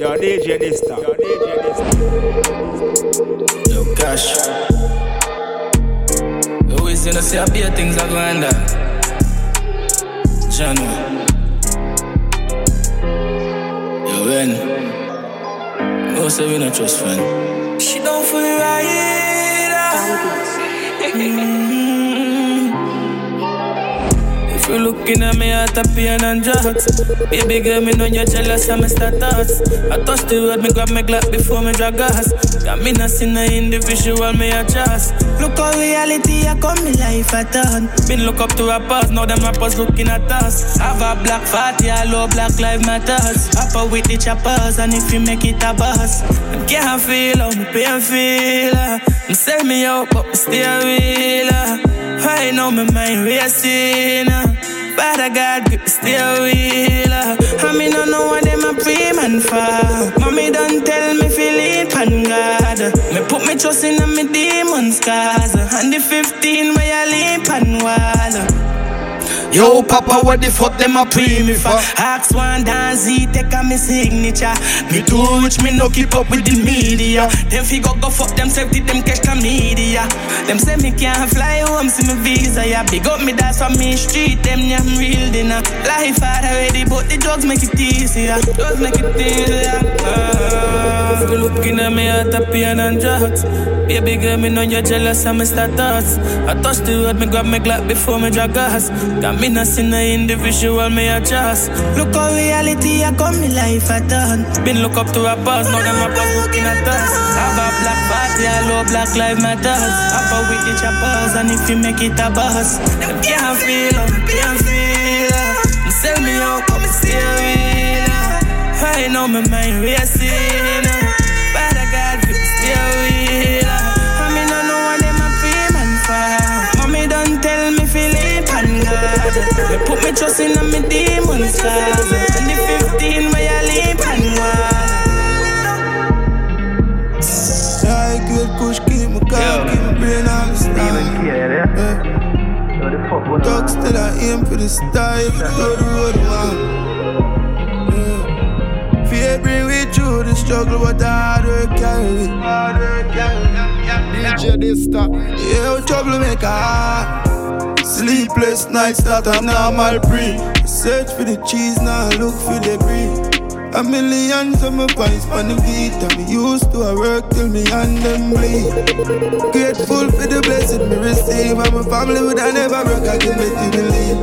Yo, DJ Dysta. Yo, DJ Dysta. Yo, cash. You always gonna see how big things are going down. Jano. Yo, when? No, say we not trust friend. She don't feel right. mm-hmm. You looking at me at a pain and drugs Baby girl, me know you're jealous of my status. I touch the road, me grab my Glock before me drag gas Got me not seen no individual, me a trust. Look how reality, I come me life a turn Been look up to rappers, now them rappers looking at us. Have a black party, I love black life matters. Upper with the choppers, and if you make it a buzz I can't feel how me pain feel uh. I'm sell me out, but me still real Right now, my mind racing. Uh. Father God, grip still wheel. Uh. I mean, I know what them a pray man for. Mommy don't tell me feeling pan God. Me put me trust in a me demons cause. Uh. And the 15 where I lean pan wall. Uh. Yo, Papa, what the fuck them a pray me for? Ask one dance, take a me signature. Me too rich, me no keep up with the media. Them figure go fuck them safety, them catch the media. Them say me can't fly home, see me visa, yeah. Big up me, that's for me street, them yeah, I'm real dinner. Life hard already, but the drugs make it easier. Drugs make it easier. Uh, you looking at me at a pain and drugs. Baby girl, me know you're jealous of my status. I touch the road, me grab my Glock before me drag gas. Got me not seen an individual, me adjust. Look how reality, I come me life a done. Been look up to rappers, now them rappers looking at us. Have a black party, I love black life matters. Up with the choppers, and if you make it a buzz, them can't feel, them can't feel. Them sell me out, but me still real. Right now, my mind racing. Put me trust in me demons cause. And the 15 where I live pan wall. Side good push, keep my car, keep my brain on the style. Yeah. Talk still I aim for the star, you go the road one. Yeah. Fear bring we through the struggle, but hard work carry. Hard work carry. DJ Dysta. Yeah, trouble make a Sleepless nights, not a normal pre. Search for the cheese, now look for the debris. A millions of my points on the beat me used to work till me and them bleed. Grateful for the blessing me receive. My family would I never broke I give me to believe.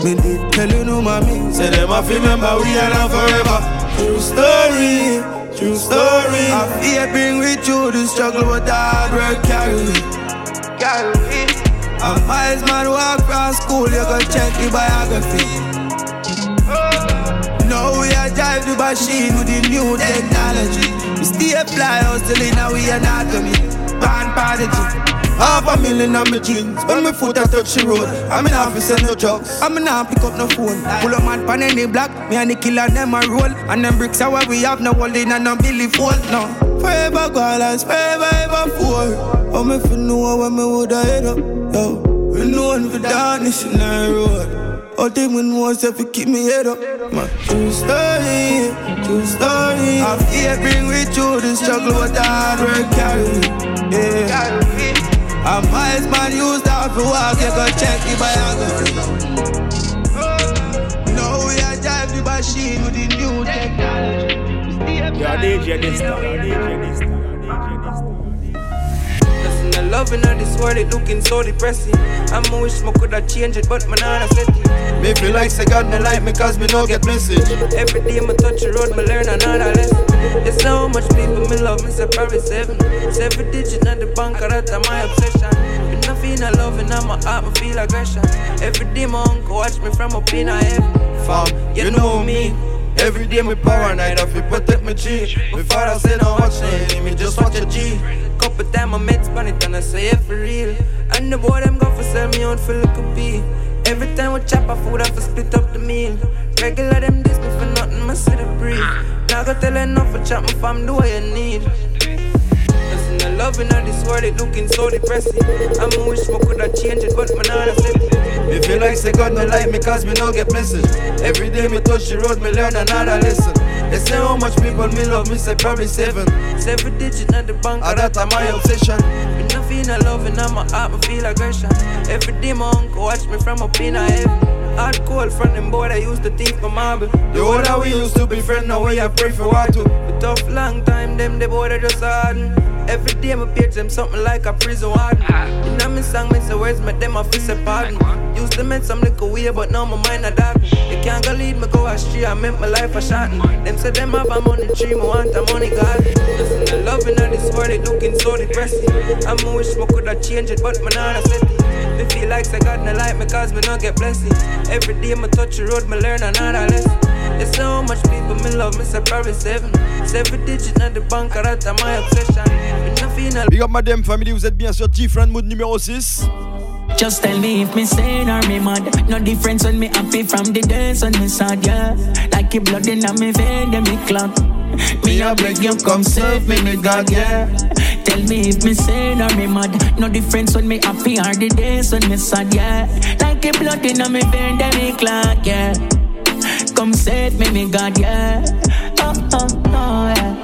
Me did tell you no mommy. Say them I remember we are now forever. True story, true story. I fear bring with you the struggle but hard work carry. Carry A miles man walk from school You go check the biography. Now we are drive the machine with the new technology. We stay fly hustling now we anatomy. Born prodigy. Half a million on my jeans. When my foot I touch the road I'm in office and no drugs. I'm in pick up no phone. Pull up man pan any block. Me and the killer them a roll. And them bricks are what we have. No holding and no Billy fold No. Forever dollars Forever ever four Oh me for know when me woulda head up Yo We known for darkness in the road all them when was if you keep me head up. My true story, true story. I fear bring with you the struggle what hard work carry. Yeah. A miles man used that for walk, you go check the biography. Now we are drive the machine with the new technology. Yo, DJ Dysta. The loving of this world, it looking so depressing. I'm a wish I could have changed it, but my not set it. Me feel like say God no like me cause me no get message. Every day me touch the road, me learn another lesson. It's so much people me love, me say probably seven. Seven digit at the bank, that's my obsession. Me no feel no love and I'm a heart, me feel aggression. Every day my uncle watch me from up in a heaven. Fam, me. Every day me paranoid, I feel protect my G. My father said don't watch it, me just watch G. Couple time I met span it and I say it for real. And the boy them go for sell me out for look a B. Every time we chop a food, I for split up the meal. Regular them this me for nothing, my city breathe. Now go tell enough for chop my fam, do what you need. Listen, the loving of this world, it looking so depressing. I'm a wish I could have changed it, but my set it. Me feel like say God no like me cause me no get message. Every day me touch the road, me learn another lesson. They say how much people me love me, say probably seven. Seven digit at the bank, Ah, that are my obsession. Me no feel no love and my heart, me feel aggression. Every day my uncle watch me from up in a heaven. Hard cold from them boy that used to think my marble. The older we used to be friends, now we are pray for what to. The tough long time, them the boy that just harden. Every day me page them something like a prison warden. Ah. You know me song, me say words, me them fist a pardon. Used to make some little way, but now my mind a dark. Can't go lead me go astray, I make my life a shorten. Them say them have a money tree, me want a money garden. Listen, the loving of this world, it looking so depressing. I'm wish me coulda changed it, but me not accept it. Me feel like say God no like me cause me not get blessing. Every day me touch the road, me learn another lesson. Say how much people me love, me say probably seven. Seven digits at the bank, that's my obsession. Me Big up madame family, vous êtes bien sur Different Mood numéro 6. Just tell me if me sane or me mad. No difference when me happy from the days when me sad, yeah. Like a blood in me vein, then me clot. Me a beg you come save me, me God, yeah. Tell me if me sane or me mad. No difference when me happy or the days when me sad, yeah. Like a blood in a me vein, then me clot, yeah. Come save me, me God, yeah. Oh, oh, oh, yeah.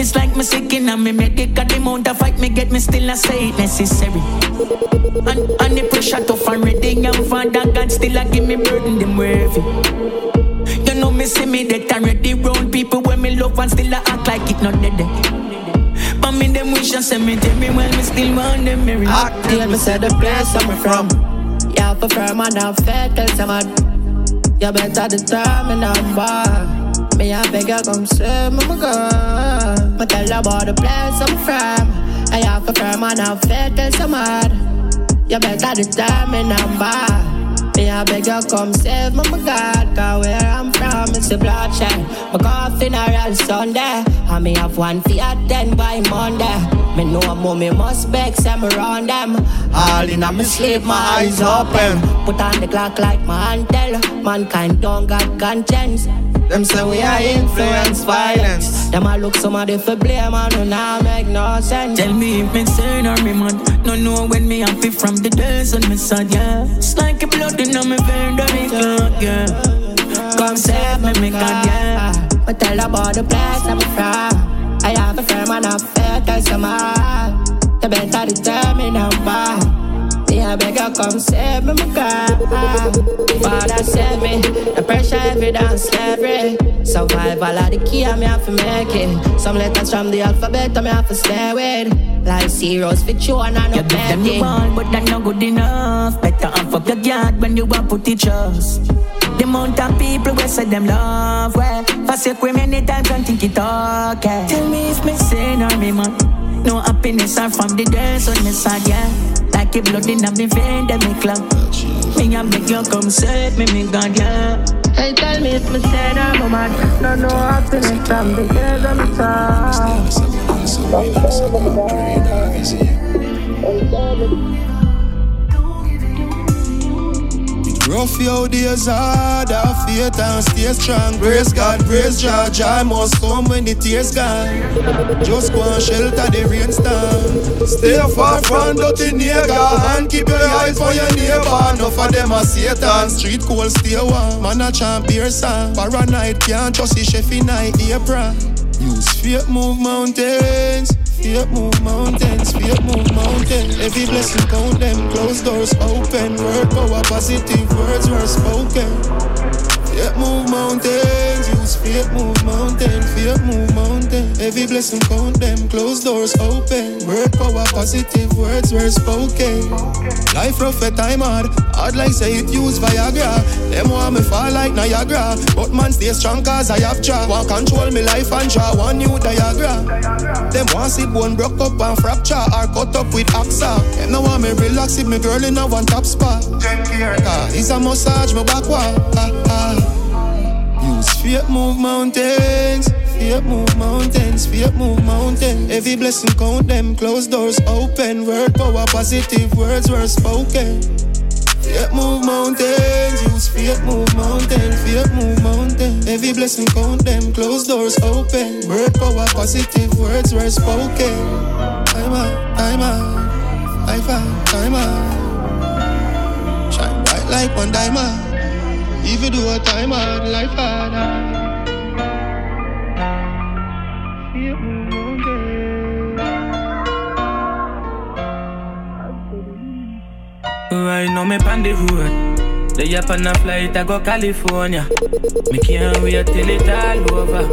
It's like me sick in me medical the amount of fight me get me still I say it necessary. And, and the pressure tough and ready and father God still a give me burden them heavy. You know me see me that ready round people when me love and still I act like it not dead. But me them wish and send me tell me well me still want them marry. Active, me say the place I'm from. Yeah, for firm and I'm fed, tell some. You better determine I'm bad. Me, I beg you come save me, my girl. Me tell you about the place I'm from. I have for firm and I'm tell some mad. You better determine I'm bad. Me, I beg you come save me, my God. Cause where I'm from, it's a bloodshed. My coffin around Sunday. And me have one fiat ten by Monday. Me know a mommy must beg some around them. All in a me sleep, my eyes open. Put on the clock like my antel. Mankind don't got conscience. Them say we are influence violence. Them a look somebody for blame and do not make no sense. Tell me if me sane or me mad. No know when me happy from the days when me sad, yeah. It's like a blood in me vein, me clot, yeah. Come save me, me God, yeah. But tell about the place I'm from. I have a firm and a fair cause I'm hard. You better determine I'm bad. Yeah, beg you come save me, my God. Father save me. The pressure every dance slavery. Survival of the key, me have to make it. Some letters from the alphabet, I me have to stay with. Like zeros for you and I You no give them the ball, but that not good enough. Better off up your guard when you want put it trust. The amount of people we say them love, well, forsake we many times and think it okay. Tell me if me sane or me man. No happiness are from the days when me sad, yeah. Like a blood in me vein, then me clock. Me a make you come save me, me God, yeah. Hey, tell me if me said I'm a man. No, no happiness from the years I'm sad. Rough your days hard, have faith and stay strong. Praise God, praise George. I must come when the tears gone. Just go and shelter the rainstorm. Stay far from dirty nigga and keep your eyes on your neighbor. Enough of them are Satan. Street cold, stay warm. Man a chant beer song. Paranoid can't trust the chef in night April. Use faith move mountains. Faith move mountains, faith move mountains. Every blessing count them, closed doors open. Word power, positive words were spoken. Faith move mountains, use faith move mountains, faith move mountains. Every blessing count them, closed doors open. Word power, positive words were spoken. Life rough at time hard, hard like say it use Viagra. Them want me fall like Niagara, but man stay strong cause I have jaw. Want control me life and draw one new diagram. Them want see bone broke up and fracture or cut up with axa. Them no want me relax if me girl in a one top spot. It's a massage my back wall. Ah, ah. Use faith move mountains. Faith move mountains, faith move mountains. Every blessing count them, closed doors open. Word power, positive words were spoken. Faith move mountains, use faith move mountains, faith move mountains. Every blessing count them, closed doors open. Word power, positive words were spoken. Time out, time out, life out, time out. Shine bright like one diamond. If you do a time out, life hard. Right know me pan the road. The up on a flight, I go California. Me can't wait till it all over.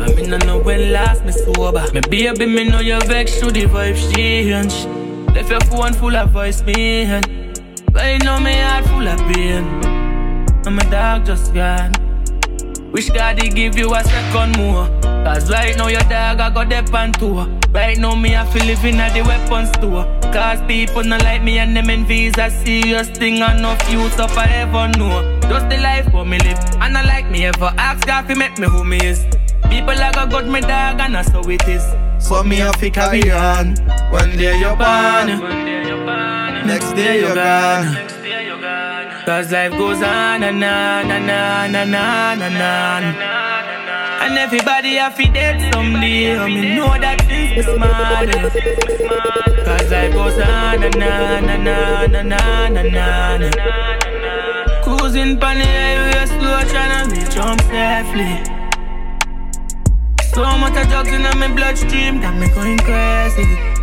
I mean, I know when last me sober. Me baby, me know you vex to the vibe change. Left your phone full of voice man. Right know me heart full of pain. And my dog just gone. Wish God he give you a second more. Cause right now your dog I got the pan tour. Right now me I feel living at the weapons store. Cause people not like me and them envies a serious thing enough youth up I ever know. Just the life for me live. And I like me ever ask God to make me who me is. People like a got me dog and that's how it is. So me have to carry on. One day you're born. Next day you're gone. Cause life goes on and on and on and on and on. And everybody have to dead someday. I mean, know that things be smart. Cause life goes on and on and on and on and on. Cruising on the highway slow, trying to reach home safely. So much drugs in my bloodstream got me going crazy.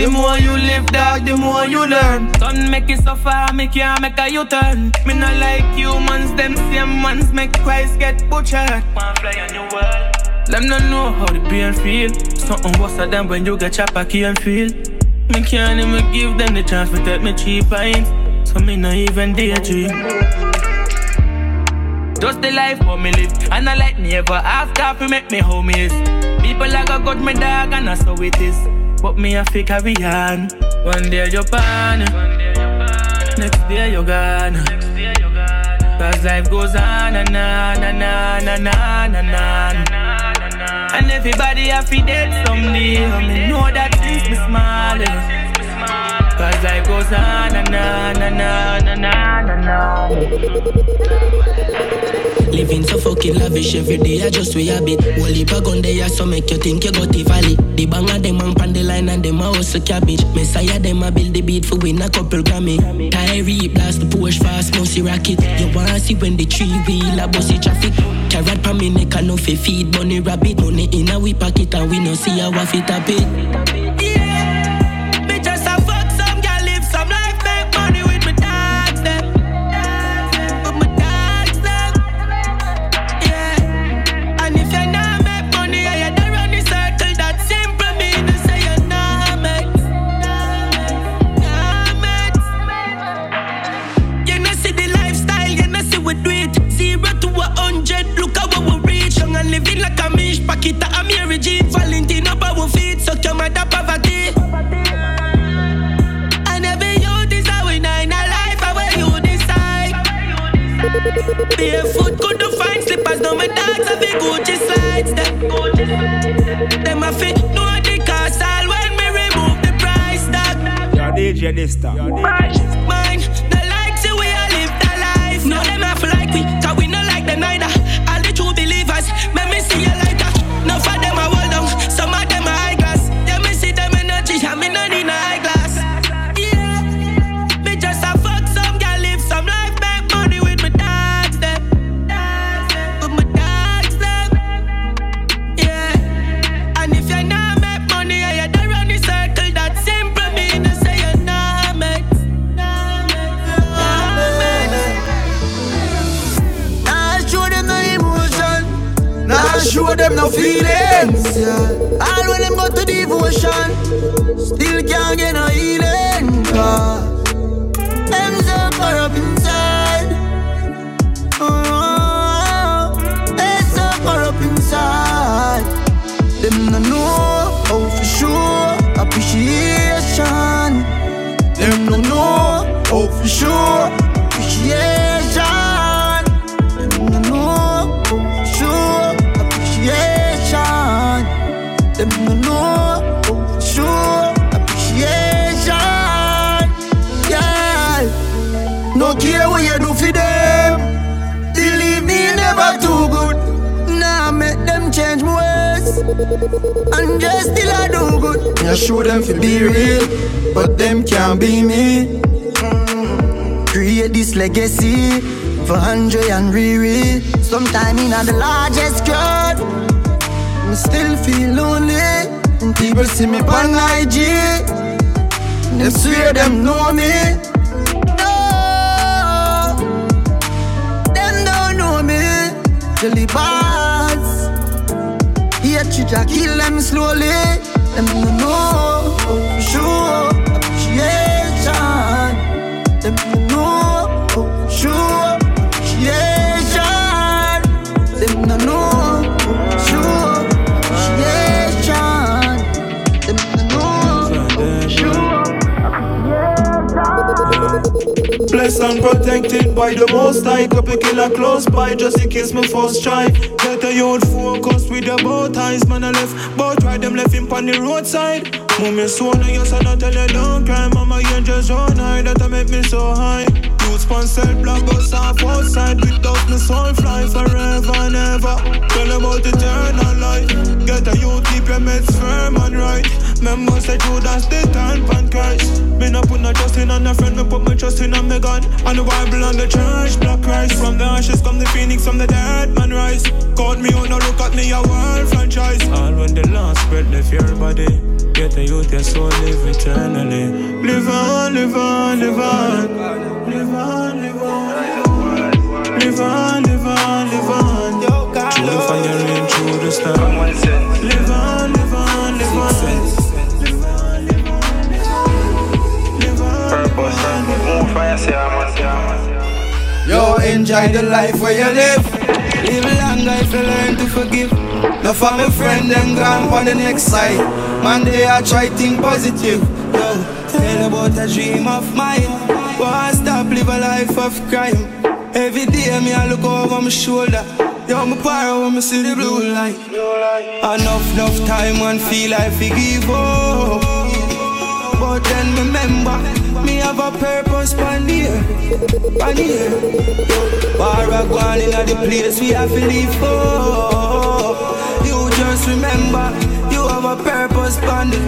The more you live, dog, the more you learn. Don't make it so far, can't make a U-turn. Me not like humans, them same ones make Christ get butchered. Wanna fly on your world? Them not know how the pain feel. Something worse than when you get chopper key and feel. Me can't even give them the chance to take me cheap pints. So me not even daydream. Just the life for me live, and I like me ever ask God to make me homies. People like a got me dog, and that's how it is. But me a fi carry on. One day you're born, next day you're gone. Cause life goes on and on and on and on and on. And everybody have to dead someday. I me know that this be small. Cause life goes on and on and on and on and on. Living so fucking lavish every day, I just way a bit. Heap of gun there, so make you think you got the valley. The banger them man pan the line and them a hustle cabbage. Messiah them a build the beat for win a couple Grammy. Tyree blast the push fast, mousy rocket. You wanna see when the tree wheel a bossy traffic. Carrot pa me neck, I no feed bunny rabbit. Money in a we pocket and we no see how I fit a bit. And Sometime in the largest crowd, I still feel lonely. And people see me on IG. Them swear them know me. No, them don't know me. Jelly bars. Here, chicha kill them slowly. Them no know. Sure protected by the most high. Couple killer close by just in case my first strike Get a youth focus with the bow ties Man I left, both right them left him on the roadside. Mommy so no yes I not tell you don't cry. Mama you just run high that I make me so high sponsored black bus off outside Without my soul fly forever and ever. Tell about eternal life Get a youth keep your meds firm and right. Members say Judas they turn pan Christ. Me not put no trust in on a friend Me put my trust in on me God. And the Bible and the church black Christ. From the ashes come the phoenix from the dead man rise. Caught me on now look at me a world franchise. All when the last breath left your body Get a youth your soul live eternally Live on, live on, live on Live on, live on Live on, live on, live on Through the fire and through the storm Live on, live on, live on Live on, live on, live on Live on, Purpose and move fire, say I'm Yo, enjoy the life where you live. Live longer if you learn to forgive. No for my friend, them gone on the next side. They are try think positive. Yo, tell about a dream of mine. Why stop live a life of crime? Every day me I look over my shoulder. Yo, my power when me see the blue light. Enough, enough time and feel like we give up. Oh, but then remember, me have a purpose pan here, pan here. Bar a gone in the place we have to live for. You just remember, you have a purpose pan the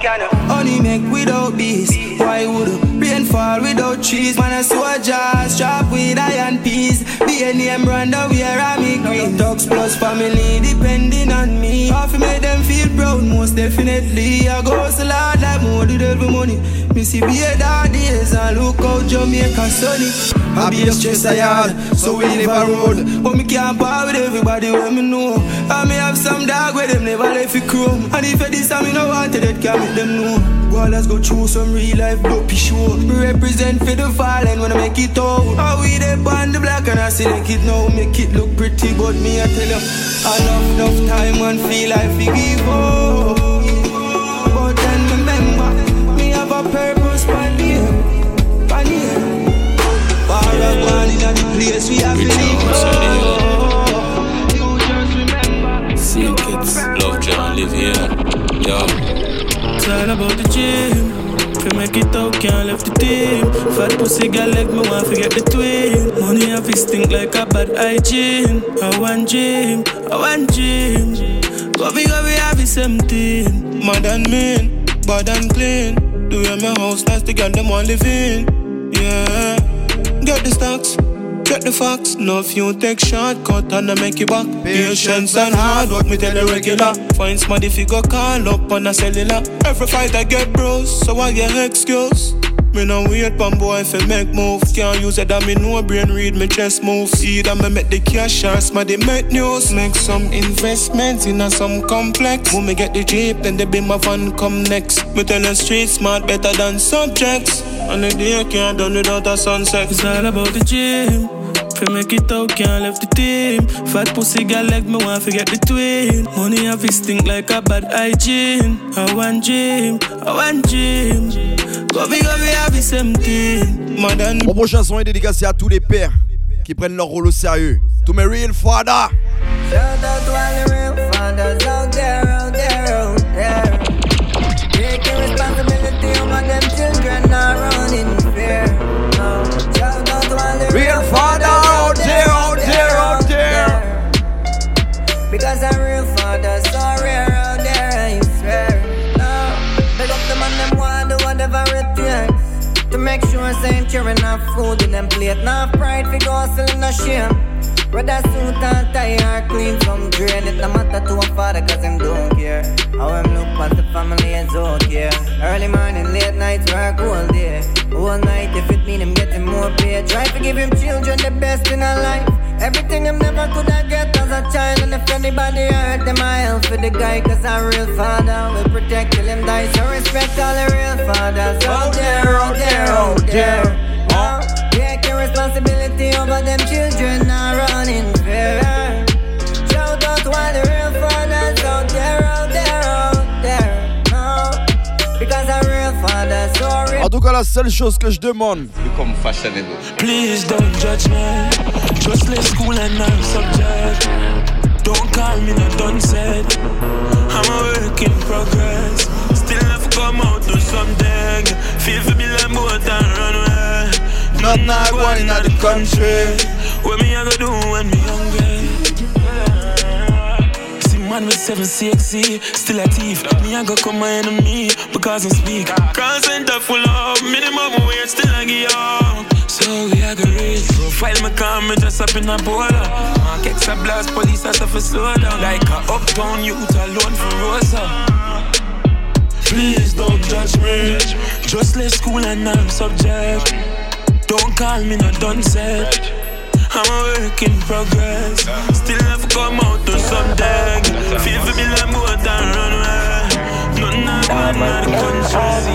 pan the. Honey make without bees. Why would rain fall without trees? Man, I a jar strap with iron peas. Be a name brand of where I'm green. Dogs plus family depending on me. Half make them feel proud, most definitely. I go so loud like more do devil money. Me see be a dark days and look out Jamaica sunny. I be a stress I had, so we live a road. But me can't part with everybody when me know. I may have some dog where them never left it chrome. And if it is, I me no want it, that can make them know. Well, let's go through some real life dopey show. Me represent for the fallen when I make it out. How we dey on the black and I select it now. Make it look pretty, but me I tell you, love enough time and feel like we give oh. Gone place we have to just remember. Kids, love John, live here. Yo. It's about the gym. You make it out, can't left the team. Fat pussy girl like me, want forget the twin. Money have his stink like a bad hygiene. I want gym, I want gym. Go big, go we have the same thing. Mad and mean, bad and clean. Do you my house nice to get them all live in? Yeah. Get the stocks, get the facts. No few take shortcut and I make it back. Patience and hard work, me tell the regular. Find somebody fi go call up on a cellular. Every fight I get bros, so I get excuse. Me no wait pon boy fi make move. Can't use it that me no brain read me chest move. See that me make the cash or smarty make news. Make some investments in a some complex. When me get the jeep, then the be my van come next. Me tell the street smart better than subjects. And the day can't done without a sunset. It's all about the gym. You make it out, can't left the team. Fat pussy girl like me, want forget the twin. Money have stink like a bad hygiene. I want gym, I want gym. Go big, go we have the same thing. Madame. Mon prochain son est dédicacé à tous les pères qui prennent leur rôle au sérieux. To my real father. Shout out to all the real fathers out there, out there, out there. Taking responsibility over them children, not running fear. Children have food in them plate, not pride, go hustle a shame. Brother suit and tie or clean some drain It no matter to a father cause him don't care. How him look past the family is okay. Early morning, late nights work all day. All night if it mean him getting more pay Try to give him children the best in life. Everything him never could have get as a child. And if anybody hurt them I help for the guy Cause a real father will protect till him die. So respect all the real fathers. Oh, out there, out oh, there, out oh, there Take your responsibility over them children not running fair. Shout out to all the real fathers out there, out there, out there. No, because a real father so real. En tout cas, la seule chose que je demande. Become fashionable. Please don't judge me. Just let school and I'm subject. Don't call me no done said. I'm a work in progress. Still have come out to something. Feel for me like boat and run away. Not not going in the country. What me I go do when me hungry? See man with seven CXC, still a thief. Me I go come my enemy because I speak. Call center full of minimum wage, still I get up. So we are go raise Profile me come, me just up in a bowler Market a blast, police a suffer slow down Like a uptown youth alone for Rosa Please don't judge me Just let school and I'm subject Don't call me not done set I'm a work in progress. Still have come out to something Feel for me like more than runway I the I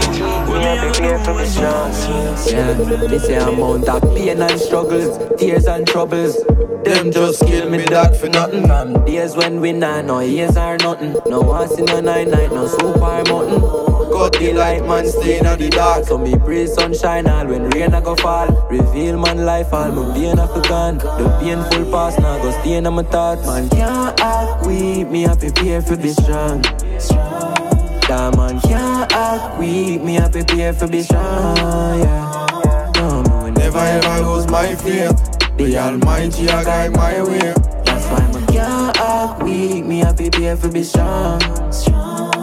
Yeah, this a amount of pain and struggles, tears and troubles. Them just kill me dog for nothing. From days when we nah no years are nothing. No one see no nine night, no super mountain. Got the light, man, stay in the dark. So me pray sunshine all when rain a go fall. Reveal man life all, my pain a gone. The painful past now go stay in my thoughts. Man can't act weak, me a prepare for be strong. That man can't act weak, me a prepare for be strong. Yeah. No, will Never ever lose my faith. The Almighty a guide my way. That's why me can't act weak, me a prepare for be strong.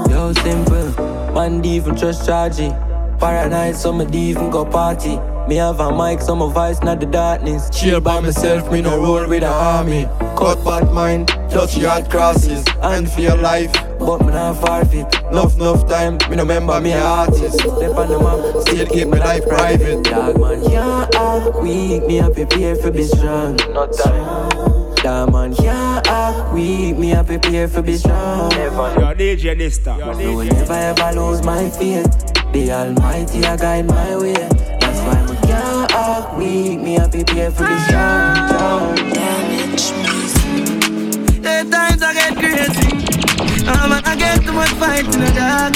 Yo, simple, man, even trust chargy. Paranoid, so me even go party. Me have a mic, so my voice not the darkness. Chill by myself, me no roll with the army. Cut bad mind, touch hard crosses, and for your life. But me not forfeit. Enough, enough time, me no remember me artist. Step on the map, Still keep my life private. Dog man can't act ah, weak, me a prepare for be strong. Not that. Dog man can't act ah, weak, me a prepare for be strong. Never. Your DJ Dysta. Me will never ever lose my faith. The Almighty I guide my way. That's why me weak, me a prepare for be strong. Damage music. Yeah, times I get crazy. Um, I get too much fight in the dark.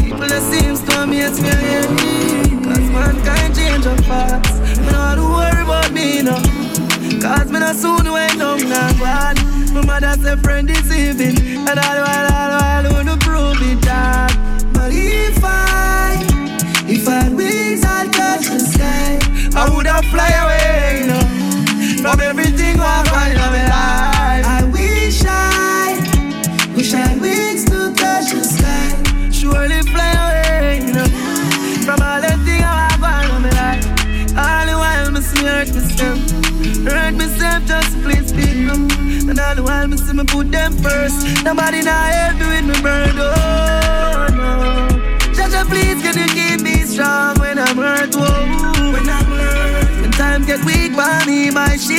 People that seems to me it's me. Cause mankind change up fast. Me not to worry about me no. Cause me not soon went down now bad. My mother said friend deceiving. And all while, all while, wanna prove it that. But if I, if I wings, I'd touch the. I would have fly away, you know. From everything I find in my life. I wish I, wish I wings to touch the sky. Surely fly away, you know. From all the things I find in my life. All the while, me see hurt myself. Hurt myself just to please people. And all the while, me see me put them first. Nobody now help me with my burden. Oh, no. Jaja, please, can you keep me strong when I'm hurt? Whoa. When I'm. When times get weak me, my shield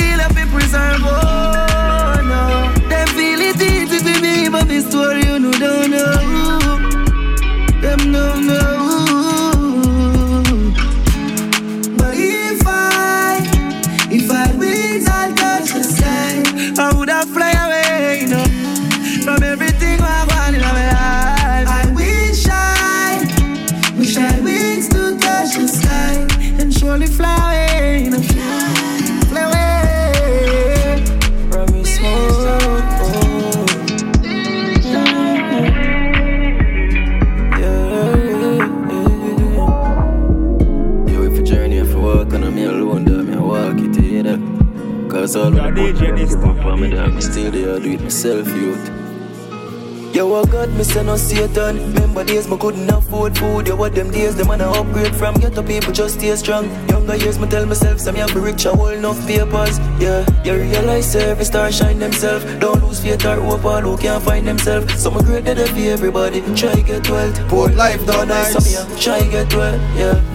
myself, youth. Yo, what God, me say no Satan. Remember days me couldn't afford food. Yo, what them days, them man a upgrade from Get ghetto people just stay strong. Younger years, me tell myself, some have be rich, I hold enough papers. Yeah, you realize every star shine themselves. Don't lose faith or hope, all who can't find themselves. Some are great, they for everybody. Try get wealth. Poor life don't nice. Some try get wealth, yeah.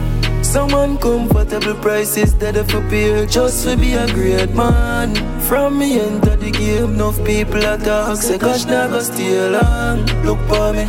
Some comfortable prices that if appear just to be a great man. From me enter the game, enough people attack. Say, gosh, never stay long. Look for me,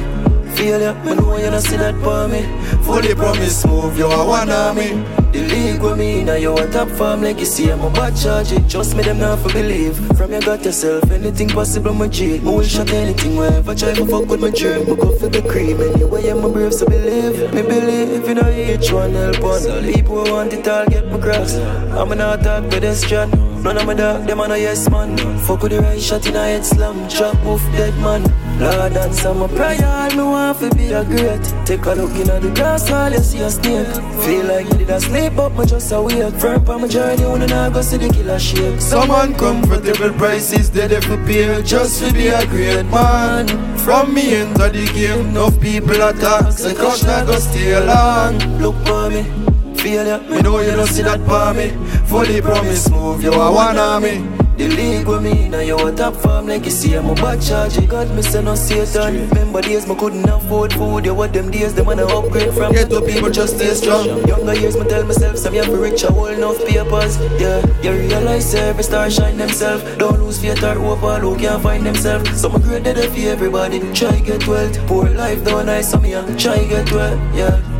feel ya. Me know you don't see that for me. Fully promise, move you are one of me. The league with me, now you a top farm see. I'm a bad charge it. Trust me, them not for believe. From you got yourself, anything possible, my G. Me will shot anything wherever try to fuck with my dream. Me go for the cream, anyway, I'm a brave, so believe. Me believe, you know, each one help one. People who want it all get my cross. I'm not talk pedestrian. None of my dog, them on a yes man. Fuck with the right shot in a head slam. Chop off dead man. Lord, some my prayer. Me want to be a great. Take a look in the grass, all you see a snake. Feel like you did a sleep, but me just a wake. Firm on my journey, when I go see the killer shake. Some uncomfortable prices, they they prepare just to be a great man. From me enter the game, enough people attack. Say, gosh, not go stay long. Look for me failure. Me know you don't see that for me. Fully promise, move you are one of me. The league with me, now you a top farm like you see I'm a bad charge. God, me say no Satan. Remember days me couldn't afford food. You what them days, them wanna upgrade from. Get to people just stay strong. Younger years, me tell myself, some young rich, I hold enough papers. Yeah, you realize every star shine themselves. Don't lose faith or hope, all who can't find themselves. Some great dead for everybody. Try get wealth. Poor life, don't nice, some young. Try get wealth, yeah.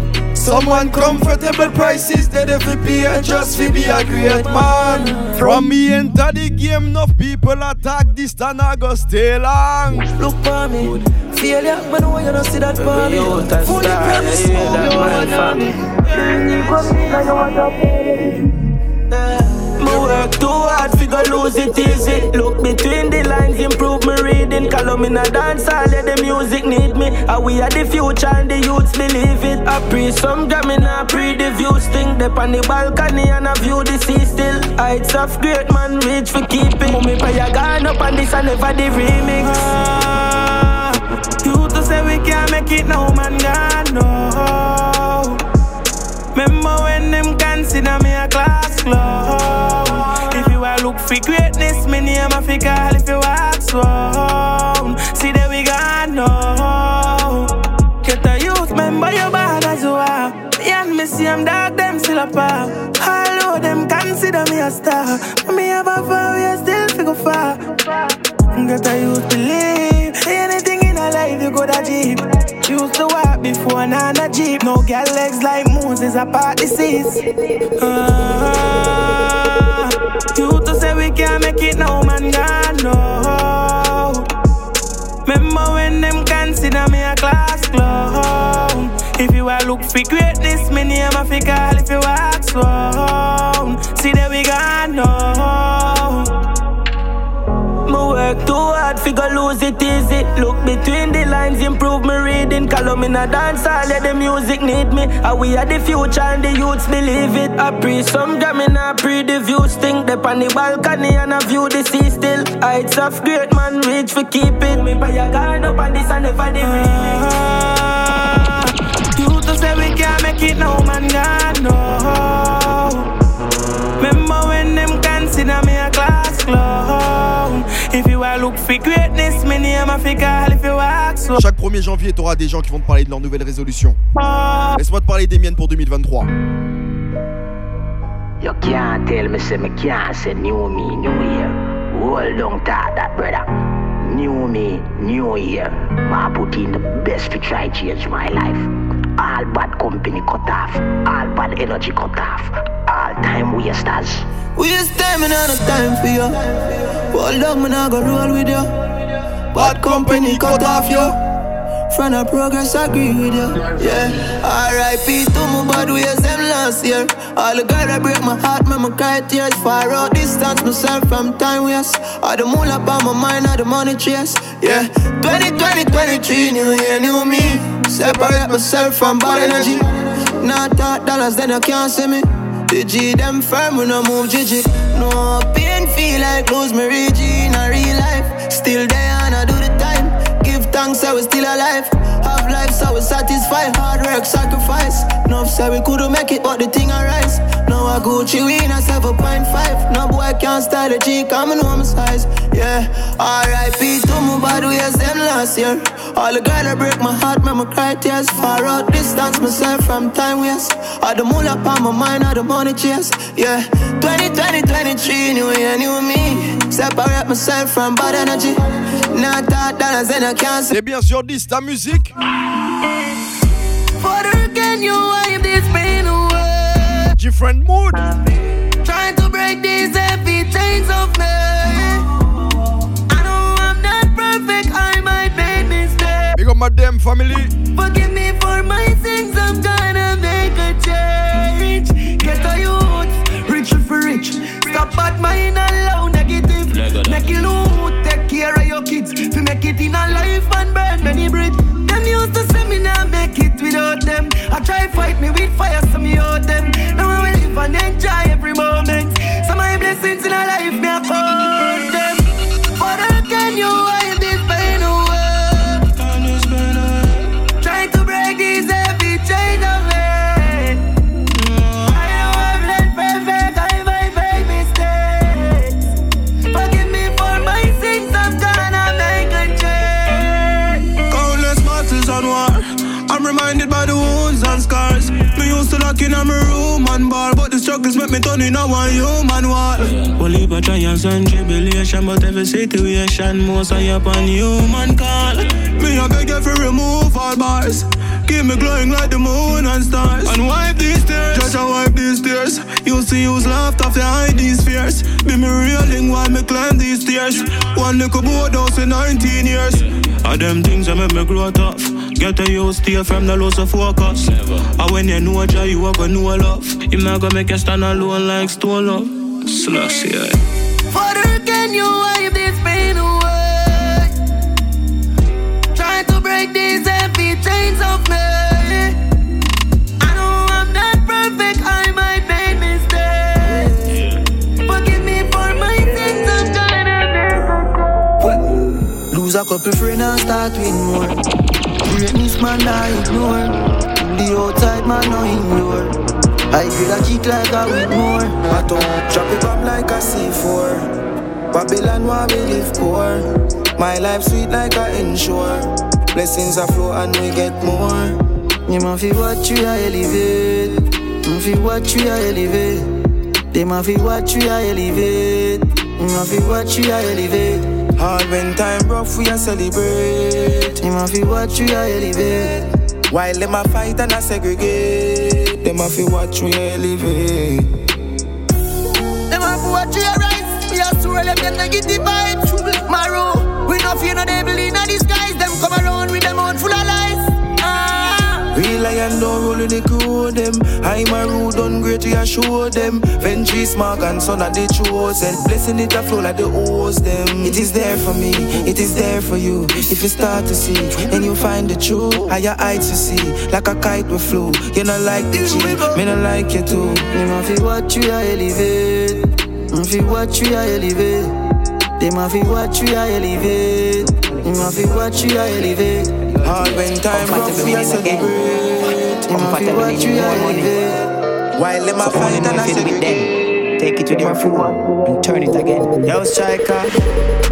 Someone comfortable prices that if it be just to be a great man. From me enter the game, enough people attack this and I go stay long. Look for me, failure, man, why you don't see that for me? Fully promise, yeah, that man, me work too hard, figure lose it easy. Me in a dance, all yeah, the music need me. And we are the future and the youths believe it. I pre some jam in a pre the view sting. Dep on the balcony and I view the sea still. Heights of great man reach for keeping. Mummy pay a gun up and this and never the remix. Ah, you to say we can't make it now, man, God, no. Remember when them consider me a class clown If you a look for name a fi call if you walk slow See that we got no. Get the youth, member, your bad as you are. Me and me see them dog, them still apart of them consider me a star. Me have a far, we still figure far. Get the youth believe. Anything in a life you could achieve Used to walk before Nana Jeep. No girl legs like Moses apart the seas uh, make it now man God no. Remember when them consider me a class clown? If you a look for greatness me name a fi call if you walk slow. See that we got no. Me work too hard, figure lose it easy. Look between the lines, improve my reading. Call me in a dance hall, let the music need me. And we are the future and the youths believe it. I pre some jam in a pre the view sting. Dep on the balcony and I view the sea still. Heights of great man reach for keep it. Me buy a gun up on this and never the remix. You to say we can't make it now, man, God, no. Remember when them consider me a class clown If you are look for greatness, me name a fi call if you walk slow Chaque 1er janvier, t'auras des gens qui vont te parler de leurs nouvelles résolutions. Laisse-moi te parler des miennes pour 2023. You can't tell me, say me can't say new me, new year. Hold on to that, brother. New me, new year. Ma put in the best to try change my life. All bad company cut off, all bad energy cut off, all time wasters. Waste time and not time for you. Hold on, man, I go roll with you. Bad company cut off you. Friend of progress, I agree with you. Yeah. R.I.P. to my bad ways, them last year. All the girls that break my heart, me cry tears. Far out distance myself from time waste. All the moolah on my mind, all the money chase. Yeah. 2020, 23, new year, new me. Separate myself from bad energy. Not talk dollars, then I can't see me. The G them firm when I move GG. No pain, feel like lose me Reggie in a real life. Still there Thanks, I was still alive. Have life, so I was satisfied. Hard work, sacrifice. No, say we couldn't make it, but the thing arise. Now I Gucci, we in a 7.5. No boy can't style a G, coming home size. Yeah, RIP to bad we ways, them last year. All the girls that break my heart, make me cry tears. Far out, distance myself from time waste. All the moolah on my mind, all the money chase. Yeah, 2020, 23, new year, new me. Separate myself from bad energy. Not that dollars and I can't C'est bien sûr Dysta musique. Father, can you wipe this pain away? Different mood. Trying to break these heavy chains of mistakes. Big up my damn family. Forgive me for my sins, I'm gonna make a change. Get a youth, rich for rich. Stop bad mind alone, negative. Make it loot, take care of your kids. To make it in a life and burn many bridges. Them used to say me now make it without them. I try fight me with fire, some me out them. Now I will live and enjoy every moment. Some of my blessings in a life, me I count them. Father, can you used to lock in a my room and bar, but the struggles make me turn in a one human war. Well, heap of trials and tribulation, but every situation most I up on human call. Me I beg you to remove all bars. Keep me glowing like the moon and stars. And wipe these tears. Just wipe these tears. Used to use laughter to hide these fears. Be me reeling while me climb these stairs. One little boat house in 19 years. All them things that make me grow tough. Get a you stay from the loss of focus. And when you know joy, you are gonna know love. You not gonna make you stand alone like stone love. Slush, yeah. Father, can you wipe this pain away? Trying to break these heavy chains of me. I know I'm not perfect, I might make mistakes. Forgive me for my sins, Lose a couple friends and start with more. Man I ignore. The outside man I ignore. I grade a kick like a with more. I don't drop it bomb like a C4. Babylon where we live poor. My life sweet like a insure. Blessings are flow and we get more. You ma fi watch you a elevate. Ma fi watch you a elevate. They ma fi watch you a elevate. You ma fi watch you a elevate. Hard when time rough we a celebrate. You ma fi watch you a elevate. While them a fight and a segregate. Them a fi watch we elevate. Them a fi watch you a rise. We a swirl them them negative vibes. Maru, we no fear no devil in a disguise. Them come around with them own full of lies. Ah. Real lion don't roll in the crew them. I'm a rude on great we a show them. Ventry smart and son of the chosen. Blessing it a flow like the hose them. It is there for me, it is there for you. If you start to see, then you find the truth. Higher heights you see, like a kite we flew. You not like the G, me not like you too. You ma fi watch you a elevate. Fi watch you a elevate. They ma fi watch you a elevate. You ma fi watch you a elevate. Hard when time rough, we a celebrate. You ma fi watch you a elevate. While them a fight and a segregate. Take it with your foot and turn it again. Yo, striker.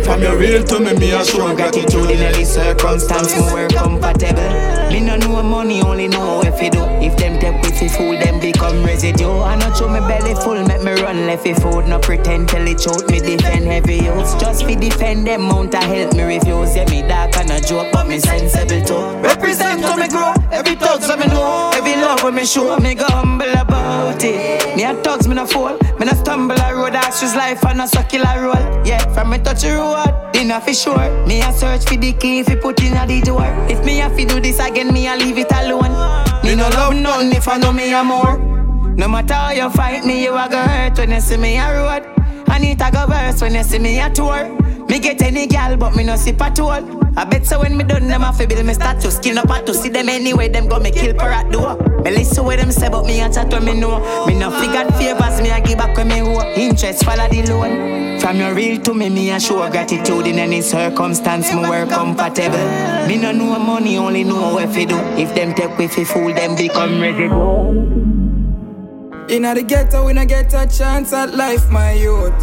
From your real to me, me a show gratitude in any circumstance. Me work compatible. Me no know money, only know if you do. If them take with fi fool, them become residue. I not show me belly full, make me run left fi food. No pretend till it choke me defend heavy use. Just fi defend them mount to help me refuse. Yeah, me dark and a joke, but me sensible too. Represent to me grow. Every thug so me know. Every love when me show, me go humble about it. Me a thugs, me no fall. Me no stumble a road, ashes life and a circular roll. Yeah, from me touch the road, dinner for sure. Me a search for the key if you put in a the door. If me have to do this again, me a leave it alone. Me no love none if I know me a more. No matter how you fight me, you a go hurt when you see me a road. I need to go verse when you see me a tour. Me get any gal, but me no sip at all. I bet so when me done them, I build me status. Skin up I to see them anyway, them go me kill per at door. Me listen what them say, but me a chat when me know. Me no figure favors, me a give back when me owe. Interest follow the loan. From your real to me, me I show gratitude in any circumstance. Me work comfortable. Me no know money, only know what fi do. If them take with fi fool, them become residue. In the ghetto, we no get a chance at life, my youth.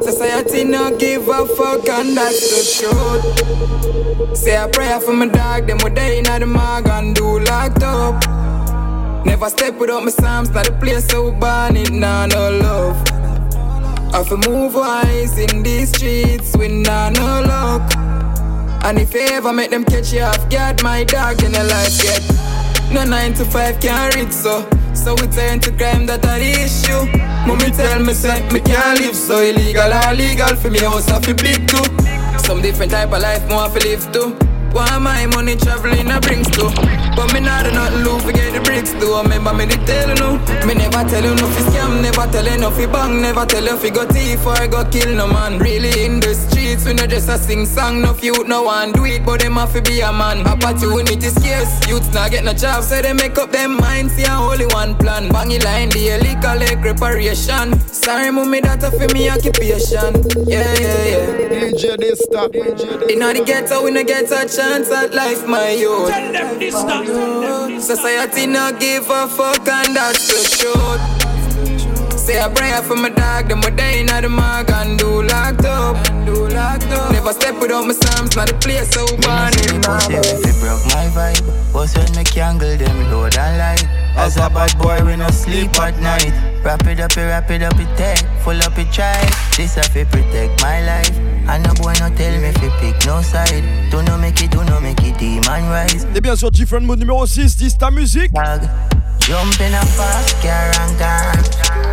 Society no give a fuck, and that's the truth. Say a prayer for my dog, them would day in the mag and do locked up. Never step without my psalms, not the place so born it, nah, no love. I fi move wise in these streets with nah, no luck. And if you ever make them catch you off guard, my dog, in your life get no nine to five can't reach so. So we turn to crime that are issue. Mommy tell me say me can't live so illegal or legal for me house have to big too. Some different type of life more to live too. Why my money traveling I brings to? But me not do nothing lose, forget the bricks do. Remember me did tell you no. Me never tell you no fi scam, never tell you no fi bang, never tell you fi go thief or go kill no man. Really in the streets, we not just a sing song, no youth no one do it, but them have to be a man. Opportunity scarce, youths not get no job, so they make up them minds, see a only one plan. Bangy line, the illegal leg reparation. Sorry, mommy, that a for me occupation. Yeah, yeah, yeah. DJ this stop. DJ this In the ghetto, we no get a chance at life, my youth. Tell them this now. Society no give a fuck, and that's the truth. Say a prayer for my dog, them would day in the mag and do locked up. Do locked up. Never step without my psalms, not a place so if it broke my vibe. Was when me cangle them load and light As a bad boy we no sleep at night. Wrap it up, it wrap it up, it take. Full up it try. This a fi protect my life. And no boy no tell me fi pick no side. Do no make it, do no make it demon rise. Et bien sûr, Different Mode numéro 6, 10 ta musique. Jump in a fast car and gone.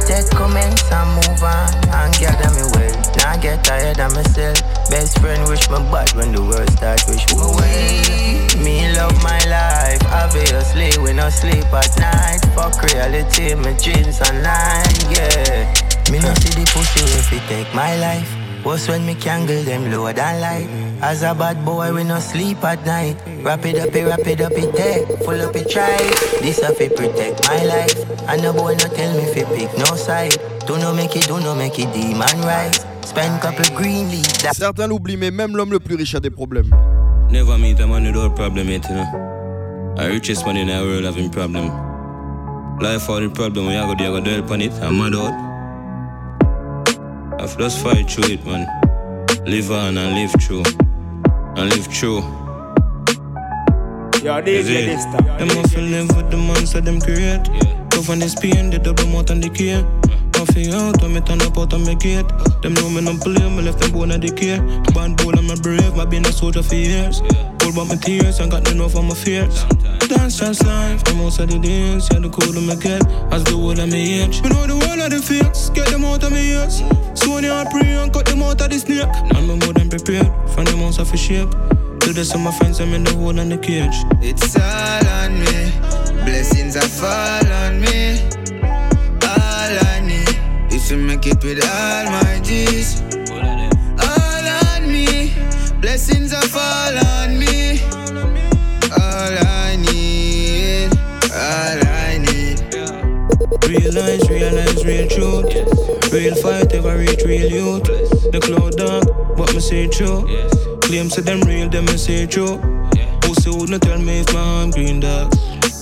Take comments and move on. And gather me well Now get tired of myself. Best friend wish me bad when the world start wish me well. Me love my life Obviously we no sleep at night. Fuck reality, my dreams online, yeah. Me no see the pussy if it take my life was when me cangle them lower than light As a bad boy we no sleep at night Wrap it up, it wrap it up, it take Full up it try This a fi protect my life And no boy no tell me fi pick no side Do no make it, do no make it demon rise Spend couple green leaves that Certains l'oublient, mais même l'homme le plus riche a des problèmes. Never meet a man without problem yet, you know. The richest man in the world having problem. Life all the problem, when you go there, go dwell upon it, I'm mad out. I've just fight through it, man. Live on and live through. And live through. Yo, Is DJ this time. Them to live with the monster them create. Tough on this pain, they double mouth and decay. Coffee out when me turn up out on my gate. Them know me no play, me left them bone at decay. Band bold and my brave, my been a soldier for years. Pull back my tears and got enough of my fears. Dance just life, the most of the days, yeah, the cold of my get, as the whole of me age. We know the whole of the fakes, get them out of me ears. Soon I pray and cut them out of the snake. And me more than prepared, from the monster for shape. To the my friends, I'm in the hole and the cage. It's all on me. Blessings are fall on me. All I is to make it with all my G's. All on me. Blessings are fall on me. All I need. All I need. Realize, realize, real truth. Real fight, ever reach real youth. The cloud dark, but me say true. Claims to them real, them me say true. Pussy wouldn't tell me if my green dark.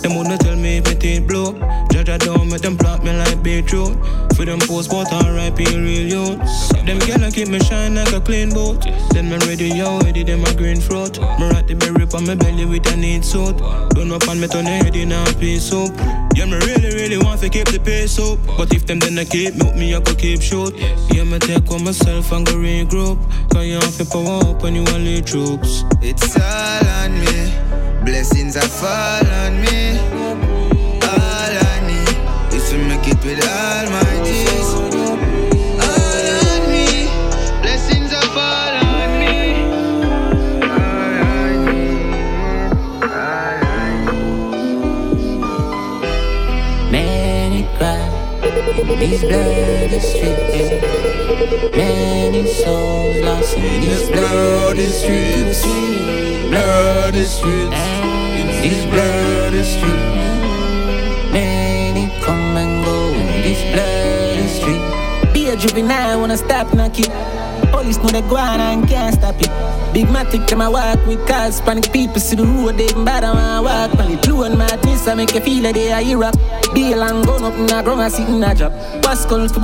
Them wanna tell me blue. Judge I don't make them block me like beetroot. For them post but R.I.P. real youths. Them gonna keep me shine like a clean boat. Then me ready, yo, ready them a green throat. Me rat the berry on my belly with a neat suit. Don't up on me turn head in a piece soup. Yeah, me really, really want to keep the pace up. But if them then I keep me, me I go keep short. Yeah, me take on myself and go regroup. Cause you have to power up when you lead troops. It's all on me. Blessings are fall on me. All I need is to make it with all my G's. These bloody streets. Many souls lost in these bloody streets. Bloody streets. In these bloody streets. Many come and go in these bloody streets. Be a juvenile, wanna stop knock it. Police know they go on and can't stop it. Big matic them I walk with cars, panic people see the road, they bad when I walk on it. Blue and madness, I make you feel like they are Europe. Be a long gun up a ground, I a. What's called for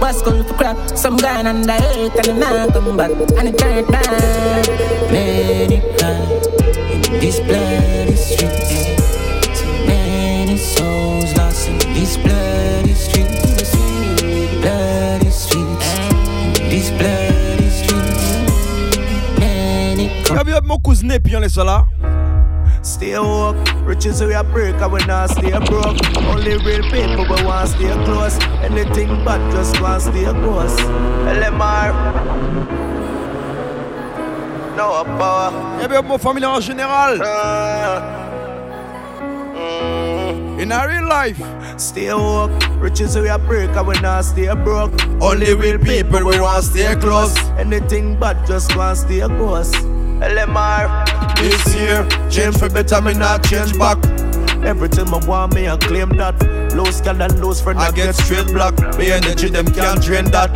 what's called for crap. Some guy on the earth and they not come back, and streets. So many mon cousin puis on? Stay woke, riches we a break and we not stay broke. Only real people we want stay close. Anything but just want stay close. LMR. No power. Eh bien, mon famille en général. In a real life. Stay woke, riches we a break and we not stay broke. Only real people we want stay close. Anything but just want stay close. LMR. This year, change for better, me not change back. Everything I want me, I claim that. Lose can and lose friend, I get straight black. Me energy, them can't drain that.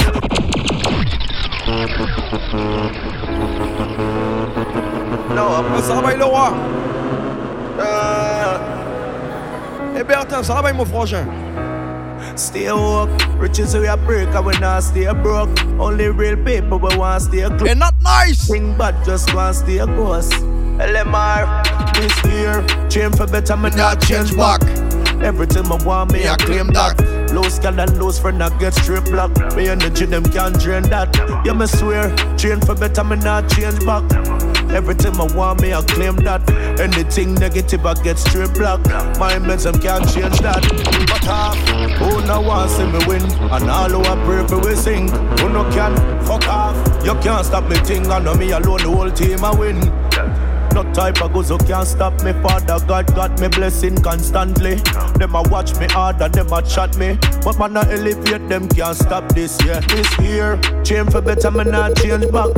No, va, le roi. Eh bien, attends, ça va, mon frangin. Stay woke, riches we a break and we not stay broke. Only real people we want stay close. They're not nice. Thing but just want stay close. LMR, this year, change for better, me not change back. Everything I want me, I claim that. Lose can and lose friend, I get straight block. Me energy, them can't drain that. Yeah, me swear, change for better, me not change back. Everything I want me, I claim that. Anything negative, I get straight block. My meds, them can't change that. But half, who no want see me win? And all who I pray for we sing. Who no can, fuck off. You can't stop me thing, I know me alone, the whole team I win. No type of goes who can't stop me. Father God got me blessing constantly. Them a watch me harder, them a chat me. But man I elevate them can't stop this yeah. This year, change for better, me not change back.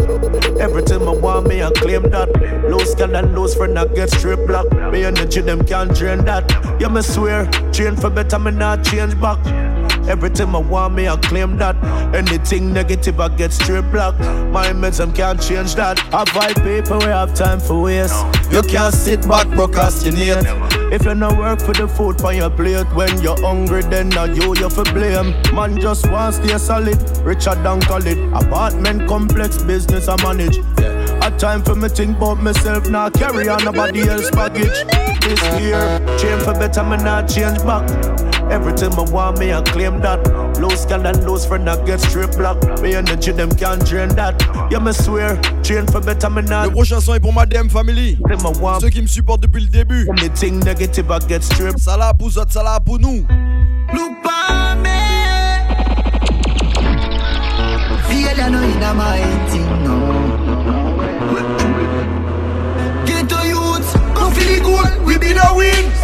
Everything I want me, I claim that. Lose can and lose friend, I get straight block. Me energy, them can't drain that. Yeah, me swear, change for better, me not change back. Everything I want me, I claim that. Anything negative, I get straight block. My them can't change that. I buy paper, we have time for waste. You can't sit back, procrastinate. If you're not work for the food on your plate, when you're hungry, then now you, you for blame. Man just wants stay solid, richer than college. Apartment complex, business I manage. A time for me think about myself, now carry on nobody else baggage. This year, change for better, me not change back. Everything I want me, I claim that. Lose can and lose friend, I get straight block. Me energy, them can't drain that. Yeah, me swear, change for better, me not. Le prochain son est pour ma DM family. Ceux qui me supportent depuis le début. Anything negative, I get straight. Ça là pour autres, ça là pour nous. Look for me. Feel you know in my thing, no. Get to youth, go for the goal, we be the win.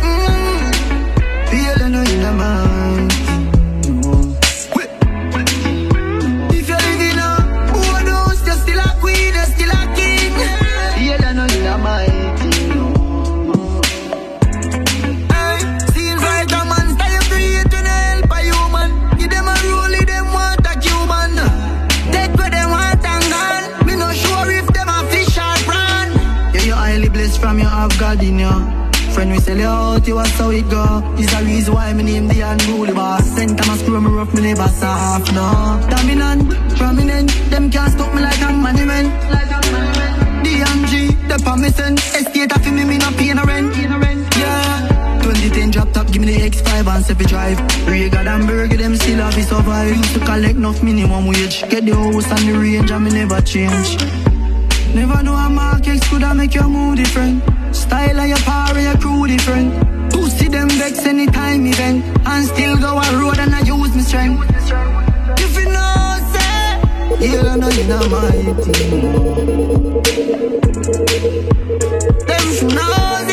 Sell you out, you was how it go. Is the reason why me name the unruly boss. Send time I screw me rough, me never soft, no. Dominant, prominent, them can't stop me like a money man. DMG, the permission, estate of me, me no pay no rent. Yeah. 2010 drop top, give me the X5 and Sepi drive. Regal and Burger, them still have to survive. Used to collect enough minimum wage. Get the house and the range, and me never change. Never know a market could have make your mood different. Style of your power, your crew different. To see them vex anytime event. And still go a road and I use my strength. If you know, say, you know you know my team. Them know,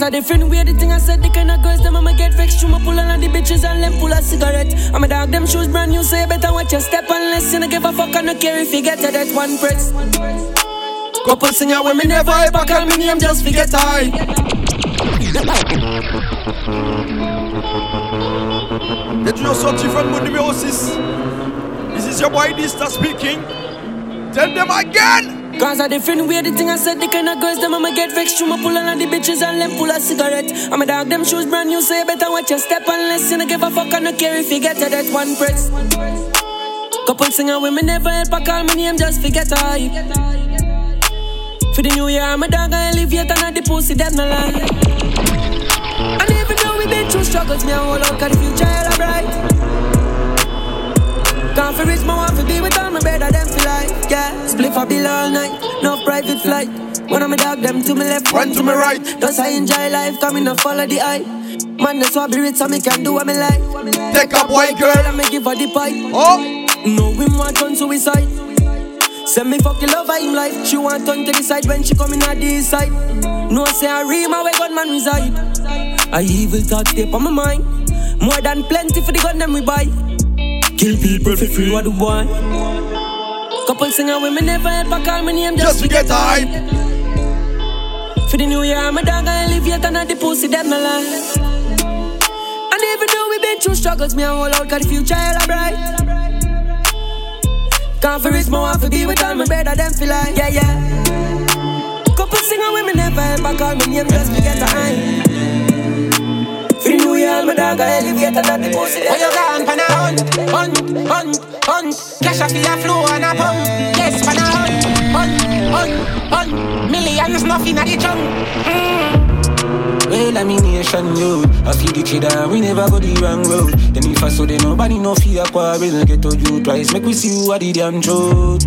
Cause a different way, the thing I said, the kind of girls, them I'ma get vexed. Through my pull on the bitches and them full of cigarette. I'm a dog, them shoes brand new, so you better watch your step unless you don't give a fuck. I don't care if you get to that one press. Couple singer me never ever call me name just forget I. T'es toujours sorti fan mon numéro 6 This is your boy Dysta speaking Tell them again Cause a different way the thing I said The kind of girls them I'ma get vexed. Through my pull on the bitches and them pull a cigarette. I'ma dog them shoes brand new So you better watch your step. Unless you don't give a fuck I don't care if you get to that one press. Couple singer women never help I call my name just forget I For the new year I'm a dog I live elevate And the pussy them no lie. And even though we been through struggles Me I hold out cause the future hella bright can't for rich, my want to be with all my better than feel like Yeah, split for bill all night, no private flight. One of my dog, them to my left, one to my right. Thus I enjoy life, coming to follow the eye Man, that's why I be rich, so me can do what me like. Take up white girl. And me give her the pipe. Oh. No, him want turn suicide. Send me fuck the love him life She want turn to the side when she come in at this side. No, say I read ream where gunman reside. I evil thought tape on my mind. More than plenty for the gun them we buy Kill people for free, what do want? Couple singer women never ever call my name just, just to get hype. For the new year, I'm a dog, I live yet and the pussy dead my life. And even though we been through struggles, me I hold out, cause the future hella bright. Can't for risk, more want to be with all my better than feel like, yeah, yeah. Couple singer women never ever call my name just to get hype. New my dog, I elevate and the pussy. When you gone, pan a hunt, hunt, hunt, hunt. Cash off your flow and a pump. Yes, pan a hunt, hunt, hunt, hunt. Millions, nothing at the trunk. Mm. Well, I'm in nation, yo. I feel the cheddar, we never go the wrong road. Then if I saw then nobody no fear quarrel, get to you twice, make we see who are the damn truth.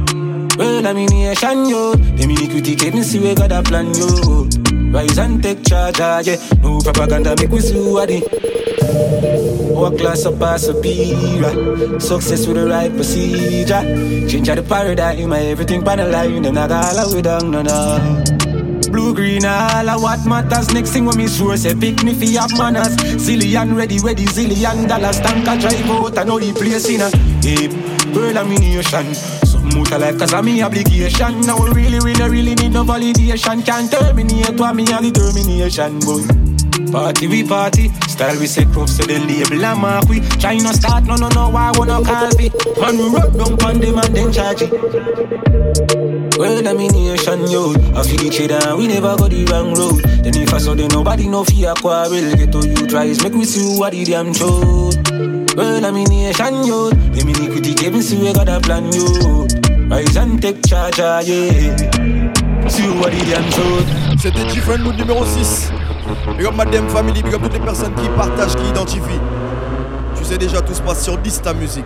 Well, I'm in nation, yo. Them iniquity keep me see we got a plan, yo. Rise and take charge, ah, yeah. No propaganda, make we see who are the. Class up a pira. Success with the right procedure. Change the paradigm, everything pan the line. Them not gonna allow down, no, no. Blue, green, all of what matters. Next thing when me sure say pick me for have manners. Zillion ready, ready, zillion dollars. Tank a drive out and know the place in a. Of me nation. Move to life cause I'm me obligation Now we really, really, really need no validation. Can't terminate what me a determination boy. Party we party, style we say crops to the label. And mark we Try no start, no, no, no, why wanna call me? Man we rub down pon them and then charge it. World domination, yo. I feel the cheddar, we never go the wrong road. Then if I saw them, nobody no fear quarrel. Get to you tries, make we see who are the damn truth. World domination, yo. Them iniquity keep me see we got a plan, yo Take charge, C'était Different Mood numéro 6 Big up Madame Family, big up toutes les personnes qui partagent, qui identifient. Tu sais déjà, tout se passe sur Dista Music